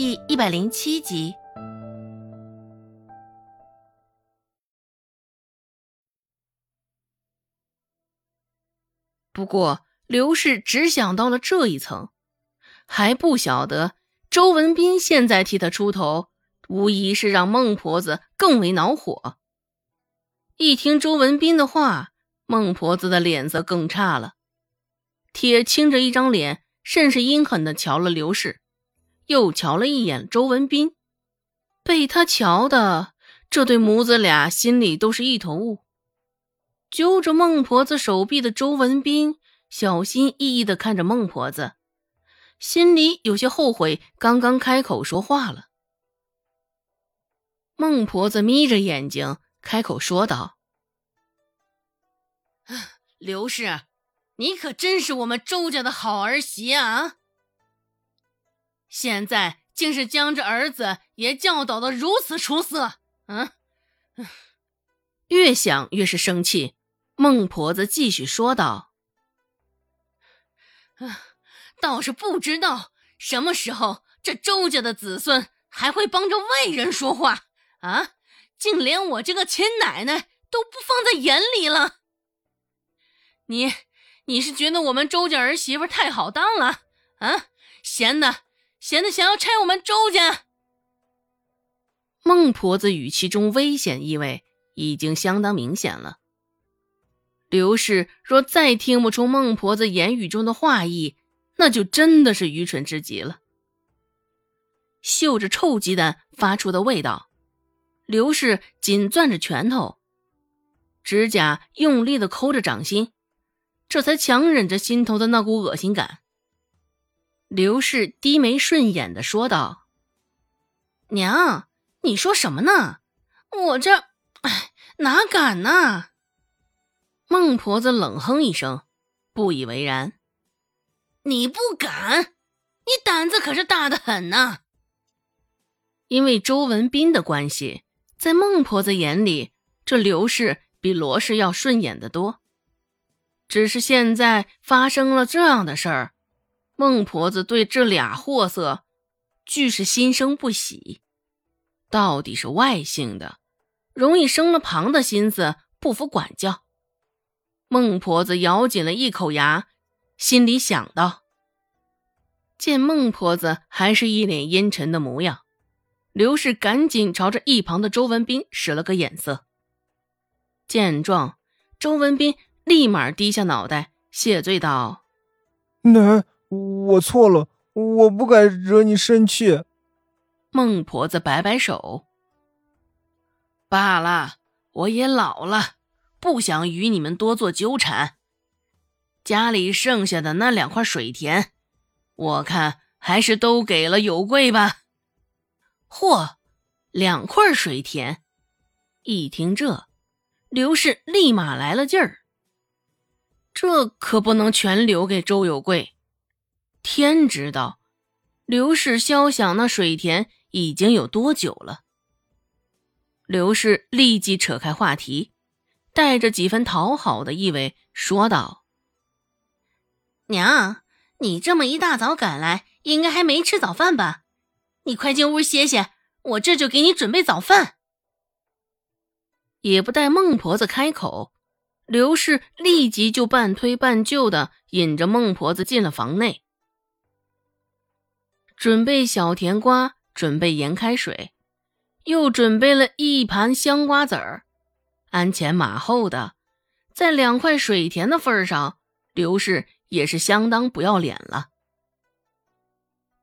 第一百零七集。不过，刘氏只想到了这一层，还不晓得周文斌现在替他出头，无疑是让孟婆子更为恼火。一听周文斌的话，孟婆子的脸色更差了，铁青着一张脸，甚是阴狠的瞧了刘氏，又瞧了一眼周文斌，被他瞧的，这对母子俩心里都是一头雾。揪着孟婆子手臂的周文斌，小心翼翼的看着孟婆子，心里有些后悔刚刚开口说话了。孟婆子眯着眼睛开口说道。刘氏，你可真是我们周家的好儿媳啊！现在竟是将这儿子也教导的如此出色，嗯，越想越是生气。孟婆子继续说道：“啊，倒是不知道什么时候这周家的子孙还会帮着外人说话啊！竟连我这个亲奶奶都不放在眼里了。”你，你是觉得我们周家儿媳妇太好当了啊？闲的，闲的，想要拆我们周家？孟婆子语气中危险意味已经相当明显了。刘氏若再听不出孟婆子言语中的话意，那就真的是愚蠢至极了。嗅着臭鸡蛋发出的味道，刘氏紧攥着拳头，指甲用力的抠着掌心。这才强忍着心头的那股恶心感。刘氏低眉顺眼的说道：“娘，你说什么呢？我这……哎，哪敢呢？”孟婆子冷哼一声，不以为然：“你不敢？你胆子可是大的很呐！”因为周文斌的关系，在孟婆子眼里，这刘氏比罗氏要顺眼的多。只是现在发生了这样的事儿，孟婆子对这俩货色，俱是心生不喜。到底是外姓的，容易生了旁的心思，不服管教。孟婆子咬紧了一口牙，心里想到。见孟婆子还是一脸阴沉的模样，刘氏赶紧朝着一旁的周文斌使了个眼色。见状，周文斌。立马低下脑袋，谢罪道：“奶，我错了，我不该惹你生气。”孟婆子摆摆手：“罢了，我也老了，不想与你们多做纠缠。家里剩下的那两块水田，我看还是都给了有贵吧。”嚯，两块水田！一听这，刘氏立马来了劲儿。这可不能全留给周有贵，天知道刘氏肖想那水田已经有多久了。刘氏立即扯开话题，带着几分讨好的意味说道：“娘，你这么一大早赶来，应该还没吃早饭吧？你快进屋歇歇，我这就给你准备早饭。”也不待孟婆子开口。刘氏立即就半推半就的引着孟婆子进了房内，准备小甜瓜，准备盐开水，又准备了一盘香瓜子儿。鞍前马后的，在两块水田的份上，刘氏也是相当不要脸了。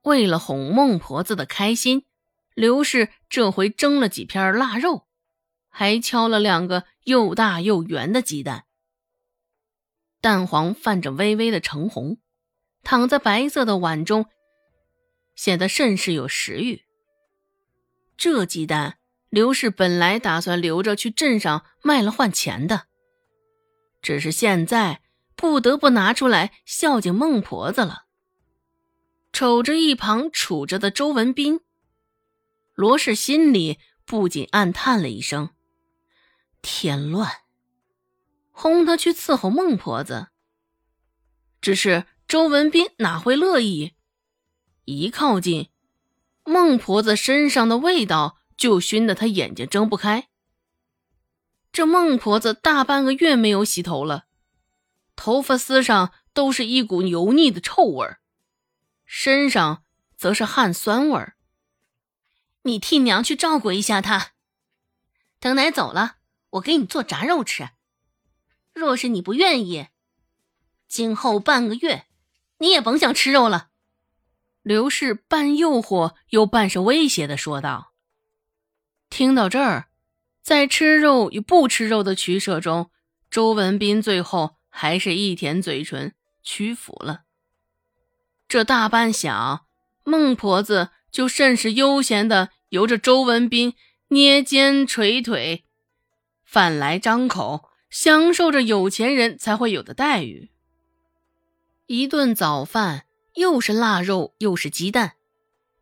为了哄孟婆子的开心，刘氏这回蒸了几片腊肉，还敲了两个。又大又圆的鸡蛋，蛋黄泛着微微的橙红，躺在白色的碗中，显得甚是有食欲。这鸡蛋，刘氏本来打算留着去镇上卖了换钱的，只是现在不得不拿出来孝敬孟婆子了。瞅着一旁杵着的周文斌，罗氏心里不禁暗叹了一声。添乱，轰他去伺候孟婆子。只是周文斌哪会乐意？一靠近，孟婆子身上的味道就熏得她眼睛睁不开。这孟婆子大半个月没有洗头了，头发丝上都是一股油腻的臭味儿，身上则是汗酸味儿。你替娘去照顾一下她，等奶走了，我给你做炸肉吃。若是你不愿意，今后半个月你也甭想吃肉了。刘氏半诱惑又半是威胁的说道。听到这儿。在吃肉与不吃肉的取舍中，周文斌最后还是一舔嘴唇，屈服了。这大半晌，孟婆子就甚是悠闲的由着周文斌捏肩捶腿，饭来张口，享受着有钱人才会有的待遇。一顿早饭又是腊肉又是鸡蛋，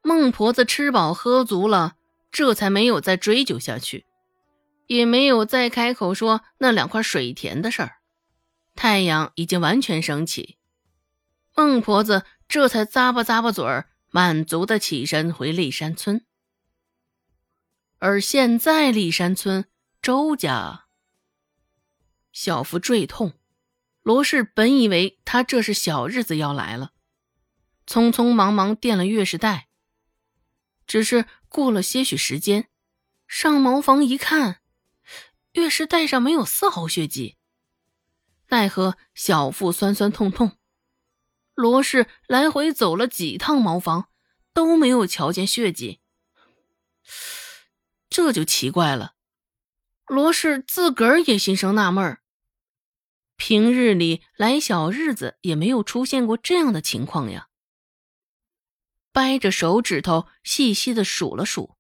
孟婆子吃饱喝足了，这才没有再追究下去。也没有再开口说那两块水田的事儿。太阳已经完全升起，孟婆子这才咂巴咂巴嘴儿，满足的起身回立山村。而现在立山村周家，小福坠痛，罗氏本以为他这是小日子要来了，匆匆忙忙垫了月事带。只是过了些许时间，上茅房一看。月事带上没有丝毫血迹，奈何小腹酸酸痛痛。罗氏来回走了几趟茅房，都没有瞧见血迹，这就奇怪了。罗氏自个儿也心生纳闷儿，平日里来小日子也没有出现过这样的情况呀。掰着手指头细细的数了数。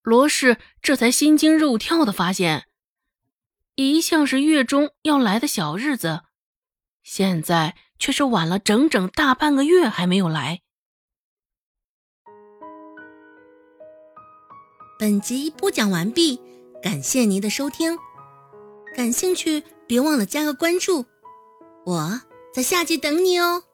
罗氏这才心惊肉跳的发现，一向是月中要来的小日子，现在却是晚了整整大半个月还没有来。本集播讲完毕，感谢您的收听，感兴趣别忘了加个关注，我在下集等你哦。